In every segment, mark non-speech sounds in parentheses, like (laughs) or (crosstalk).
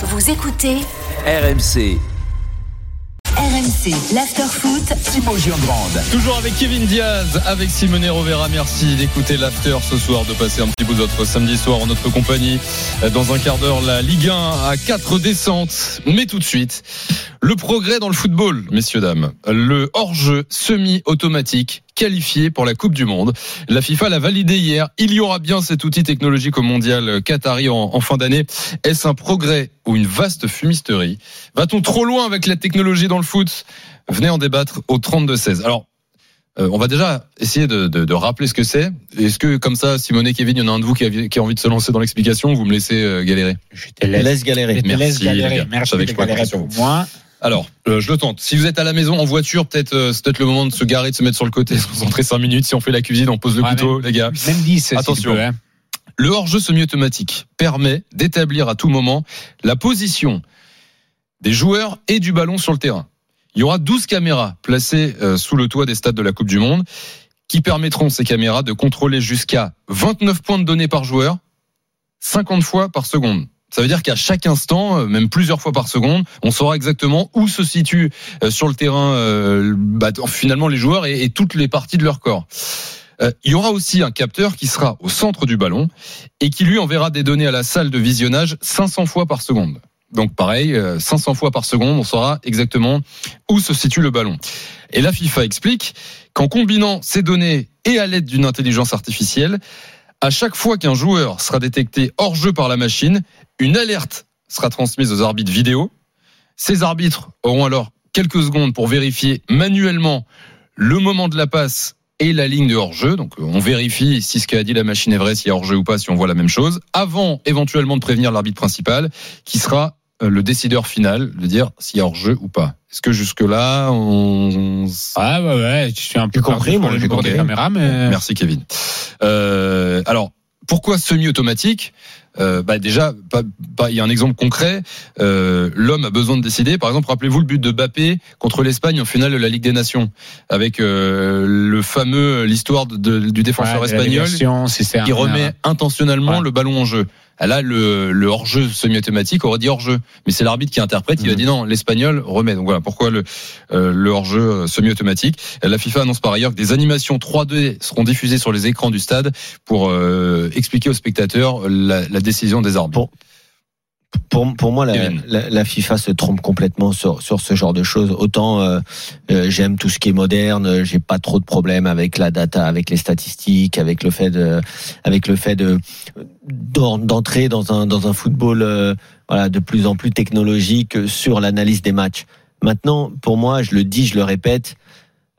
Vous écoutez RMC, RMC, l'after-foot. Grande. Toujours avec Kevin Diaz, avec Simone Rovera. Merci d'écouter l'after ce soir, de passer un petit bout de votre samedi soir en notre compagnie. Dans un quart d'heure, la Ligue 1 à 4 descentes. Mais tout de suite, le progrès dans le football, messieurs, dames. Le hors-jeu semi-automatique qualifié pour la Coupe du Monde. La FIFA l'a validé hier. Il y aura bien cet outil technologique au mondial Qatari en, en fin d'année. Est-ce un progrès ou une vaste fumisterie? Va-t-on trop loin avec la technologie dans le foot? Venez en débattre au 32-16. Alors, euh, on va déjà essayer de, de, de rappeler ce que c'est. Est-ce que, comme ça, Simone et Kevin, il y en a un de vous qui a, qui a envie de se lancer dans l'explication? Vous me laissez euh, galérer Je te laisse, galérer. Je te Merci, laisse galérer. les gars. Je savais que je pourrais compter sur pour moi. Alors, euh, je le tente. Si vous êtes à la maison en voiture, peut-être euh, c'est peut-être le moment de se garer, de se mettre sur le côté, se concentrer 5 minutes. Si on fait la cuisine, on pose le Ouais, couteau, les gars. Même 10, Attention. Hein. Le hors-jeu semi-automatique permet d'établir à tout moment la position des joueurs et du ballon sur le terrain. Il y aura 12 caméras placées euh, sous le toit des stades de la Coupe du Monde qui permettront ces caméras de contrôler jusqu'à 29 points de données par joueur, 50 fois par seconde. Ça veut dire qu'à chaque instant, euh, même plusieurs fois par seconde, on saura exactement où se situent euh, sur le terrain euh, bah, finalement les joueurs et, toutes les parties de leur corps. Euh, il y aura aussi un capteur qui sera au centre du ballon et qui lui enverra des données à la salle de visionnage 500 fois par seconde. Donc pareil, euh, 500 fois par seconde, on saura exactement où se situe le ballon. Et la FIFA explique qu'en combinant ces données et à l'aide d'une intelligence artificielle, à chaque fois qu'un joueur sera détecté hors jeu par la machine, une alerte sera transmise aux arbitres vidéo. Ces arbitres auront alors quelques secondes pour vérifier manuellement le moment de la passe et la ligne de hors-jeu. Donc on vérifie si ce qu'a dit la machine est vrai, s'il y a hors-jeu ou pas, si on voit la même chose, avant éventuellement de prévenir l'arbitre principal, qui sera euh, le décideur final de dire s'il y a hors-jeu ou pas. Est-ce que jusque-là, on... Ah ouais, ouais, je suis un peu compris, moi, j'ai compris. caméras, mais Merci Kevin. Euh, alors, pourquoi semi-automatique euh, bah déjà, pas- pas- il y a un exemple concret. Euh, L'homme a besoin de décider. Par exemple, rappelez-vous le but de Bappé contre l'Espagne en finale de la Ligue des Nations, avec euh, le fameux l'histoire du défenseur Ouais, espagnol déviation, si c'est qui un- remet intentionnellement Ouais. le ballon en jeu. Là, le, le hors-jeu semi-automatique aurait dit hors-jeu, mais c'est l'arbitre qui interprète. Il a Mhm. dit non, l'espagnol remet. Donc voilà pourquoi le, euh, le hors-jeu euh, semi-automatique. La FIFA annonce par ailleurs que des animations 3D seront diffusées sur les écrans du stade pour euh, expliquer aux spectateurs la, la décision des arbitres. Pour, pour moi, la, la, la FIFA se trompe complètement sur, sur ce genre de choses. Autant euh, euh, j'aime tout ce qui est moderne, j'ai pas trop de problèmes avec la data, avec les statistiques, avec le fait de, avec le fait de d'en- d'entrer dans un dans un football euh, voilà de plus en plus technologique sur l'analyse des matchs. Maintenant, pour moi, je le dis, je le répète,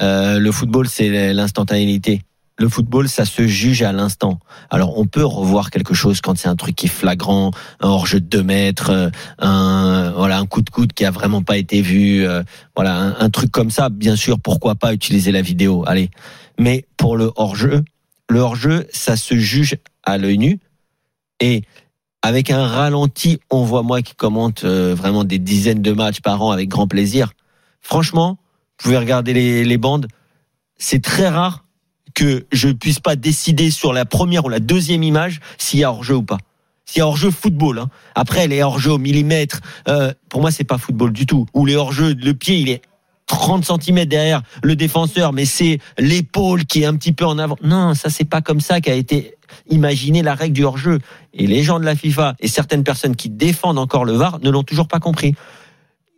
euh, le football c'est l'instantanéité. Le football, ça se juge à l'instant. Alors, on peut revoir quelque chose quand c'est un truc qui est flagrant, un hors-jeu de 2 mètres, euh, un voilà un coup de coude qui a vraiment pas été vu, euh, voilà un, truc comme ça. Bien sûr, pourquoi pas utiliser la vidéo Allez, mais pour le hors-jeu, le hors-jeu, ça se juge à l'œil nu et avec un ralenti, on voit moi qui commente euh, vraiment des dizaines de matchs par an avec grand plaisir. Franchement, vous pouvez regarder les bandes, c'est très rare que je puisse pas décider sur la première ou la deuxième image s'il y a hors-jeu ou pas. S'il y a hors-jeu football, hein. après les hors-jeu au millimètre, euh, pour moi c'est pas football du tout. Ou les hors-jeu, le pied il est 30 cm derrière le défenseur, mais c'est l'épaule qui est un petit peu en avant. Non, ça c'est pas comme ça qu'a été imaginé la règle du hors-jeu. Et les gens de la FIFA et certaines personnes qui défendent encore le VAR ne l'ont toujours pas compris.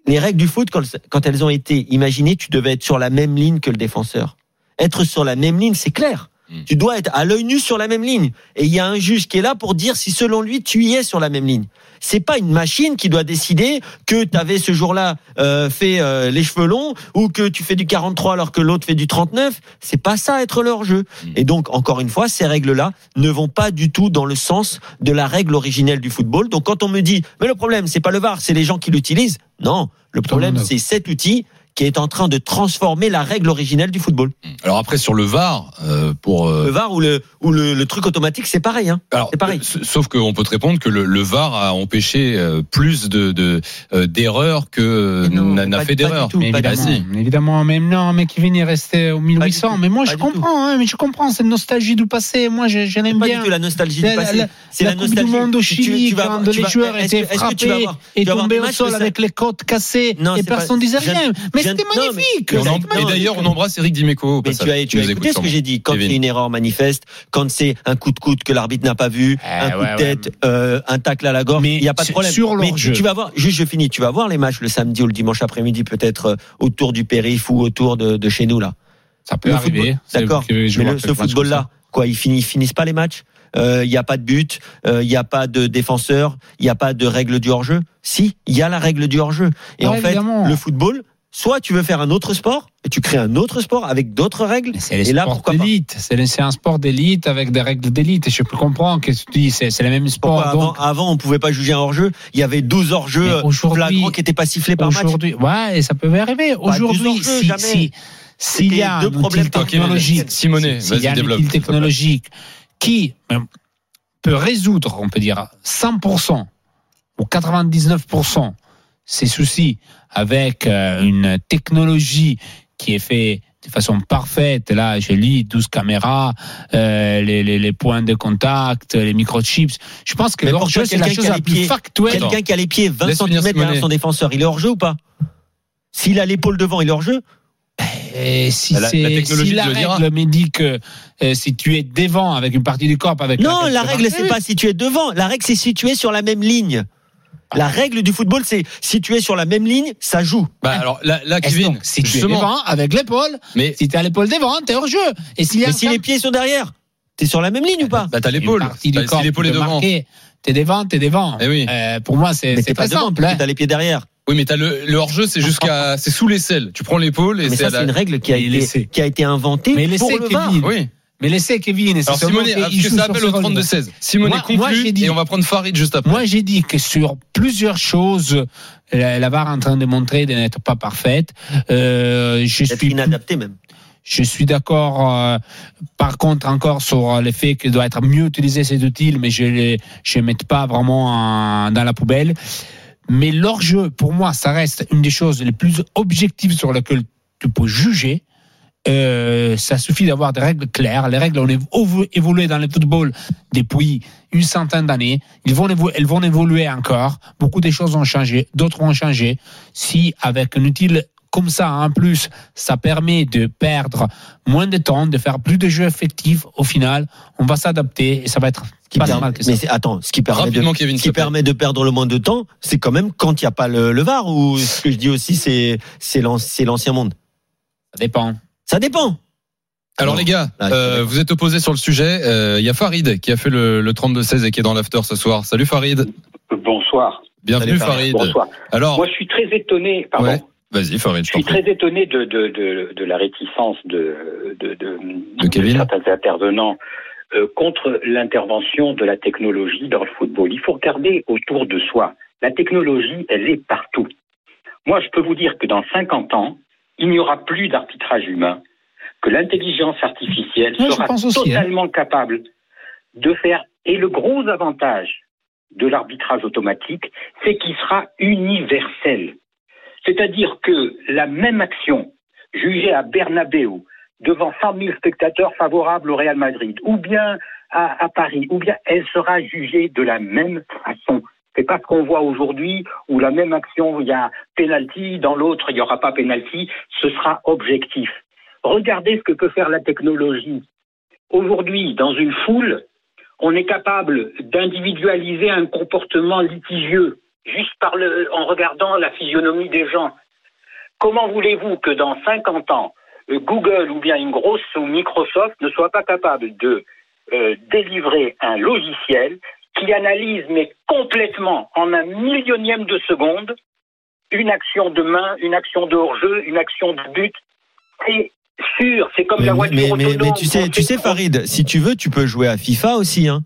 Les règles du foot, quand elles ont été imaginées, tu devais être sur la même ligne que le défenseur. Être sur la même ligne, c'est clair. Mm. Tu dois être à l'œil nu sur la même ligne. Et il y a un juge qui est là pour dire si selon lui tu y es sur la même ligne. C'est pas une machine qui doit décider que tu avais ce jour-là euh, fait euh, les cheveux longs ou que tu fais du 43 alors que l'autre fait du 39. C'est pas ça être leur jeu. Mm. Et donc encore une fois, ces règles-là ne vont pas du tout dans le sens de la règle originelle du football. Donc quand on me dit mais le problème c'est pas le VAR, c'est les gens qui l'utilisent. Non, le problème c'est cet outil qui est en train de transformer la règle originelle du football. Alors après sur le VAR, euh, pour euh, Le VAR ou le ou le, le truc automatique, c'est pareil. Hein. alors c'est pareil. euh, sauf qu'on peut te répondre que le, le VAR a empêché euh, plus de de, euh, d'erreurs que n'a n'a pas- fait pas d'erreurs. Mais Pas du évidemment, évidemment, mais non, mais Kevin est resté au 1800. tout. Mais moi, Pas je comprends, hein, mais je comprends cette nostalgie du passé. Moi, je, je l'aime Pas bien. du tout la nostalgie La- du passé. la- c'est la la, Coupe nostalgie. du Monde au Chili, tu vas quand les vas- joueurs étaient frappés et des au sol avec les côtes cassées et pas- personne disait je- rien. Mais c'était magnifique. Mais et d'ailleurs, on embrasse Eric Dimeco. Mais tu as, tu écouté ce que j'ai dit. Quand Kevin. c'est une erreur manifeste, quand c'est un coup de coude que l'arbitre n'a pas vu, Eh, un coup de tête, euh, un tacle à la gorge, il n'y a pas de problème. sur Mais tu vas voir, juste je finis, tu vas voir les matchs le samedi ou le dimanche après-midi, peut-être euh, autour du périph ou autour de, de chez nous là. Ça peut Le arriver. D'accord. Mais le- ce football-là, quoi, ils finissent, finissent pas les matchs? Euh, Il n'y a pas de but, euh, il n'y a pas de défenseur, il n'y a pas de règle du hors-jeu? Si, il y a la règle du hors-jeu. Et Ouais, en fait, évidemment. le football, soit tu veux faire un autre sport et tu crées un autre sport avec d'autres règles. C'est Et là, pourquoi d'élite. C'est un sport d'élite avec des règles d'élite. Et je peux comprendre que tu dis c'est c'est le même sport. Pourquoi avant, donc avant, on pouvait pas juger un hors-jeu? Il y avait 12 hors-jeux flagrants qui n'étaient pas sifflés par match. aujourd'hui, ouais, et ça peut arriver. Aujourd'hui, si, jamais. si, s'il y a un deux problèmes outil technologique, Simonet, s'il y a un outil technologique qui euh, peut résoudre, on peut dire, 100% ou 99% ces soucis avec euh, une technologie qui est faite de façon parfaite. Là, je lis 12 caméras, euh, les, les, les points de contact, les microchips. Je pense que hors-jeu, c'est la quelqu'un chose qui a la les plus pieds- factuelle. Quelqu'un qui a les pieds 20 Laisse finir cm derrière son défenseur, il est hors-jeu ou pas? S'il a l'épaule devant, il est hors-jeu Et si, la- la technologie si la règle me dit que euh, si tu es devant avec une partie du corps, avec Non, la tu règle, c'est pas si tu es devant. La règle, c'est si tu es sur la même ligne. La règle du football, c'est si tu es sur la même ligne, ça joue. Bah alors là, là Kevin, si tu es devant avec l'épaule, mais si tu as l'épaule devant, t'es hors jeu. Et a Mais si camp- les pieds sont derrière, t'es sur la même ligne ou pas? Bah, t'as l'épaule. Bah, Si l'épaule est devant. T'es devant, t'es devant. Eh oui. Euh, pour moi, c'est Mais pas devant, simple. hein. t'as les pieds derrière. Oui, mais t'as le, le hors-jeu, c'est jusqu'à, c'est sous l'aisselle. Tu prends l'épaule et Mais c'est ça, à la- c'est une règle qui a, Mais été, laissez. qui a été inventée Mais pour le VAR. Oui. Mais laissez Kevin. et c'est Alors joue que ça appelle rôle. 32-16. Simonet Moi- moi, j'ai conclut dit- et on va prendre Farid juste après. Moi, j'ai dit que sur plusieurs choses, la, la VAR est en train de montrer de n'être pas parfaite. Euh, je suis inadapté même. Je suis d'accord, euh, par contre, encore sur le fait qu'il doit être mieux utilisé cet outil, mais je ne je mets pas vraiment en- dans la poubelle. Mais l'hors-jeu, pour moi, ça reste une des choses les plus objectives sur lesquelles tu peux juger. Euh, ça suffit d'avoir des règles claires. Les règles ont évo- évolué dans le football depuis une centaine d'années. Vont elles vont évoluer encore. Beaucoup de choses ont changé, d'autres ont changé. Si avec un outil comme ça, en plus, ça permet de perdre moins de temps, de faire plus de jeux effectifs, au final, on va s'adapter et ça va être Qui pas mal que ça. mais attends, ce qui permet de, Rapidement, Kevin, ce s'il qui te plaît. permet de perdre le moins de temps, c'est quand même quand il n'y a pas le, le VAR ou ce que je dis aussi, c'est l'ancien monde. Ça dépend. Ça dépend. Alors Non. les gars, euh, vous êtes opposés sur le sujet. Euh, Il y a Farid qui a fait le, le 32-16 et qui est dans l'after ce soir. Salut Farid. Bonsoir. Bienvenue Salut, Farid. Bonsoir. Alors, Moi, je suis très étonné. Pardon. Ouais, vas-y Farid, Je je suis prie. très étonné de, de, de, de la réticence de, de, de, De Kevin. certains intervenants euh, contre l'intervention de la technologie dans le football. Il faut regarder autour de soi. La technologie, elle est partout. Moi, je peux vous dire que dans 50 ans, il n'y aura plus d'arbitrage humain, que l'intelligence artificielle sera aussi, hein. totalement capable de faire. Et le gros avantage de l'arbitrage automatique, c'est qu'il sera universel. C'est-à-dire que la même action jugée à Bernabeu devant 100 000 spectateurs favorables au Real Madrid, ou bien à, à Paris, ou bien elle sera jugée de la même façon. C'est pas ce qu'on voit aujourd'hui où la même action, il y a penalty, dans l'autre, il n'y aura pas penalty, ce sera objectif. Regardez ce que peut faire la technologie. Aujourd'hui, dans une foule, on est capable d'individualiser un comportement litigieux juste en regardant la physionomie des gens. Comment voulez-vous que dans 50 ans, Google ou bien une grosse ou Microsoft ne soit pas capable de euh, délivrer un logiciel qui analyse mais complètement en un millionième de seconde une action de main, une action de hors-jeu, une action de but. C'est sûr, c'est comme Mais, la voiture mais, mais- autonome. mais tu sais, tu sais, Farid, si tu veux, tu peux jouer à FIFA aussi. Hein.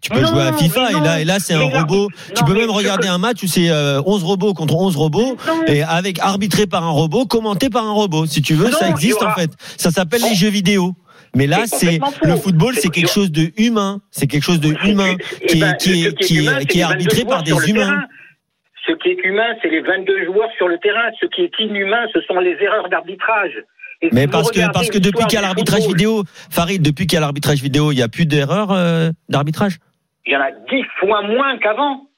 Tu peux Non, jouer à FIFA mais et là, et là c'est un Mais là- robot. tu peux mais même regarder peux- un match où c'est euh, 11 robots contre 11 robots et avec arbitré par un robot, commenté par un robot. Si tu veux, ça existe aura- en fait. Ça s'appelle Oh. les jeux vidéo. Mais là, C'est le football, C'est- quelque chose de humain. C'est quelque chose de humain qui est, arbitré 22 par des humains. Ce qui est humain, c'est les 22 joueurs sur le terrain. Ce qui est inhumain, ce sont les erreurs d'arbitrage. Et Mais parce que, parce que depuis qu'il y a l'arbitrage vidéo, Farid, depuis qu'il y a l'arbitrage vidéo, il n'y a plus d'erreurs euh, d'arbitrage? Il y en a 10 fois moins qu'avant.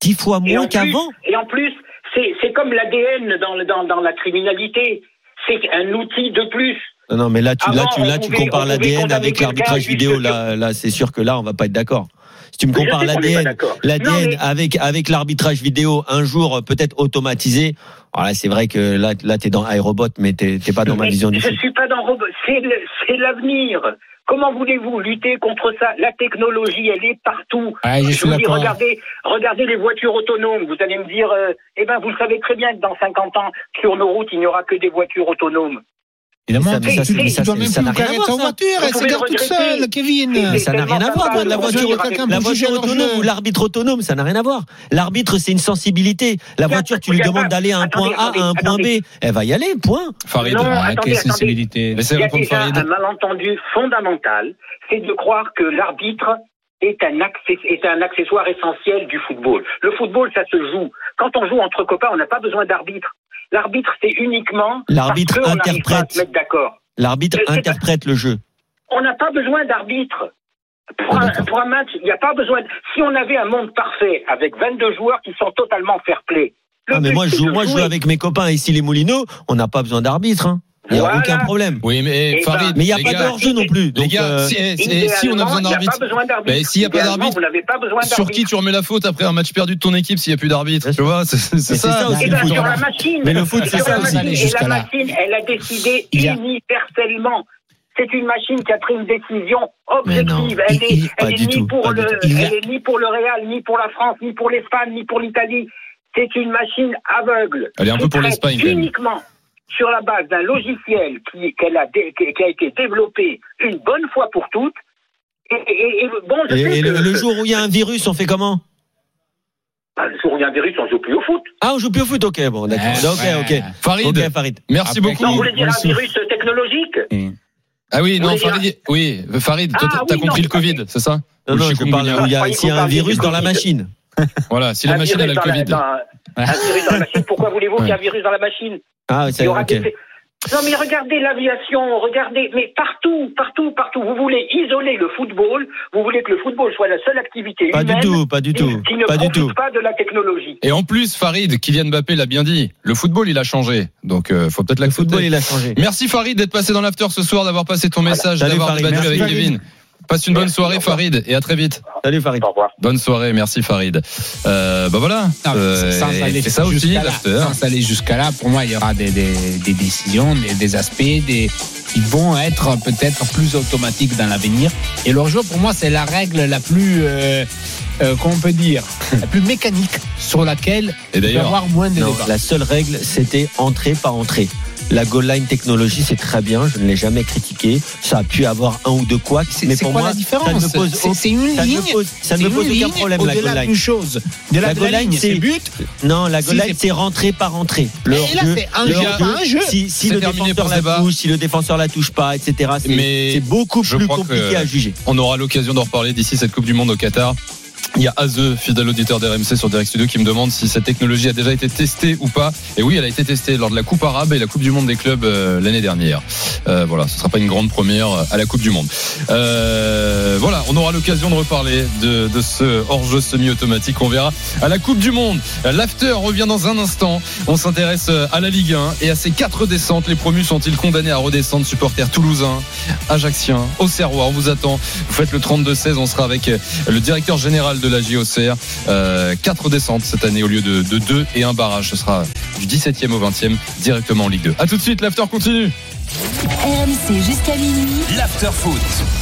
Dix fois moins qu'avant? Et en plus, c'est comme l'ADN dans, dans la criminalité. C'est un outil de plus. Non, non, mais là, tu, là, tu, là, tu compares l'ADN avec l'arbitrage vidéo. Là, là, c'est sûr que là, on va pas être d'accord. Si tu me compares l'ADN, l'ADN mais- avec avec l'arbitrage vidéo, un jour euh, peut-être automatisé. Alors là, c'est vrai que là, là, t'es dans iRobot, mais t'es t'es pas dans ma vision du je suis pas dans robot. C'est l'avenir. Comment voulez-vous lutter contre ça? La technologie, elle est partout. Ouais, je Je suis vous dis, d'accord. regardez, regardez les voitures autonomes. Vous allez me dire, euh, eh ben, vous savez très bien que dans 50 ans, sur nos routes, il n'y aura que des voitures autonomes. Évidemment, Mais ça- mais ça, tu, ça, dois c'est- même ça plus n'a rien à garer voir, ta ça. voiture, elle se pouvez gare le toute seule, Kevin. Ça n'a rien à voir, la voiture, la voiture autonome ou l'arbitre autonome, ça n'a rien à voir. L'arbitre, c'est une sensibilité. La voiture, tu lui demandes d'aller à un point A, à un point B. Elle va y aller, point. Farid. Quelle sensibilité. Laissez répondre Farid. un malentendu fondamental, c'est de croire que l'arbitre est un, access- est un accessoire essentiel du football. Le football, ça se joue. Quand on joue entre copains, on n'a pas besoin d'arbitre. L'arbitre, c'est uniquement L'arbitre interprète. L'arbitre interprète le jeu. On n'a pas besoin d'arbitre. Pour, Ah, un, pour un match, il n'y a pas besoin. de- Si on avait un monde parfait avec 22 joueurs qui sont totalement fair-play. Ah, mais moi, je joue, moi, je joue avec mes copains ici, les Moulineaux. On n'a pas besoin d'arbitre. Hein. Il n'y a Voilà. aucun problème. Oui, mais Eh Farid. ben, Mais il n'y a les pas gars, de hors-jeu non plus. Les Donc, gars, euh, si, si- si on a besoin d'arbitre. Mais s'il n'y a pas d'arbitre, Sur qui tu remets la faute après un match perdu de ton équipe s'il n'y a plus d'arbitre Tu vois, c'est c'est c'est ça. ça aussi, Eh le ben, foot. sur la machine. Mais le foot, c'est ça la aussi. machine. Et la là. machine, elle a décidé universellement. C'est une machine qui a pris une décision objective. Elle est, ni tout, pour le, Real, ni pour la France, ni pour l'Espagne, ni pour l'Italie. C'est une machine aveugle. Elle est un peu pour l'Espagne. Uniquement sur la base d'un logiciel qui, qu'elle a dé- qui a été développé une bonne fois pour toutes. Et, et- et bon, je Et, sais et le, que- le jour où il y a un virus, on fait comment? Ah, le jour où il y a un virus, on joue plus au foot. Ah, on joue plus au foot Ok, bon, d'accord. Ouais, ok, ouais. ok. Farid, Ok, Farid. merci Après, beaucoup. Non, vous voulez dire moi un virus technologique? Ah oui, Vous non, voulez dire- Farid, oui, Farid, toi, Ah, t'as oui, compris non, le Covid, c'est ça? Non, non, je parle il y a, croyais s'il y a un virus dans la machine. Voilà, si la Un machine a dans la- Covid. dans- un (laughs) virus dans la machine. Pourquoi voulez-vous qu'il y ait un virus dans la machine Ah, Il c'est y aura ok. des- Non, mais regardez l'aviation, regardez, mais partout, partout, partout. Vous voulez isoler le football, vous voulez que le football soit la seule activité Pas du humaine tout, pas du qui, tout, qui ne pas du profite tout. pas de la technologie. Et en plus, Farid, Kylian Mbappé l'a bien dit, le football il a changé, donc euh, faut peut-être Le football, l'accepter. il a changé. Merci Farid d'être passé dans l'after ce soir, d'avoir passé ton message, d'avoir débattu avec Farid. Kevin. Passe une bonne soirée. Farid et à très vite. Salut, Farid. Au revoir. Bonne soirée, merci Farid. Euh, bah voilà, Non, Euh, c'est ça aussi jusqu'à là, l'after. sans aller jusqu'à là, pour moi, il y aura des, des, des décisions, des, des aspects des, qui vont être peut-être plus automatiques dans l'avenir. Et leur jeu, pour moi, c'est la règle la plus, euh, euh, on peut dire, (laughs) la plus mécanique sur laquelle Et il peut y d'ailleurs, avoir moins de Non, débats. la seule règle, c'était entrée par entrée. La goal line technologie, c'est très bien, je ne l'ai jamais critiqué. Ça a pu avoir un ou deux couacs, mais pour quoi moi, la différence ça ne me pose C'est- une ça ligne. pose, ça ne c'est me une pose aucun ligne problème, la goal line. chose. De la, goal line, c'est- but. Non, la goal Si, line, c'est- rentrée par entrée. Le Et là, c'est un le jeu, un. Si, si le défenseur la touche, si le défenseur la touche pas, etc. C'est beaucoup plus compliqué à juger. on aura l'occasion d'en reparler d'ici cette Coupe du Monde au Qatar. Il y a Azeux, fidèle auditeur d'RMC sur Direct Studio, qui me demande si cette technologie a déjà été testée ou pas. Et oui, elle a été testée lors de la Coupe arabe et la Coupe du Monde des clubs euh, l'année dernière. Euh, voilà, ce sera pas une grande première à la Coupe du Monde. Euh, voilà, on aura l'occasion de reparler de, de ce hors-jeu semi-automatique. On verra à la Coupe du Monde. L'after revient dans un instant. On s'intéresse à la Ligue 1 et à ces quatre descentes. Les promus sont-ils condamnés à redescendre Supporters toulousains, Ajaxiens, Auxerrois? On vous attend. Vous faites le 32-16. On sera avec le directeur général de la JOCR. Euh, quatre descentes cette année au lieu de, de deux et un barrage. Ce sera du 17e au 20e directement en Ligue 2. A tout de suite, l'after continue. RMC jusqu'à minuit. L'after foot.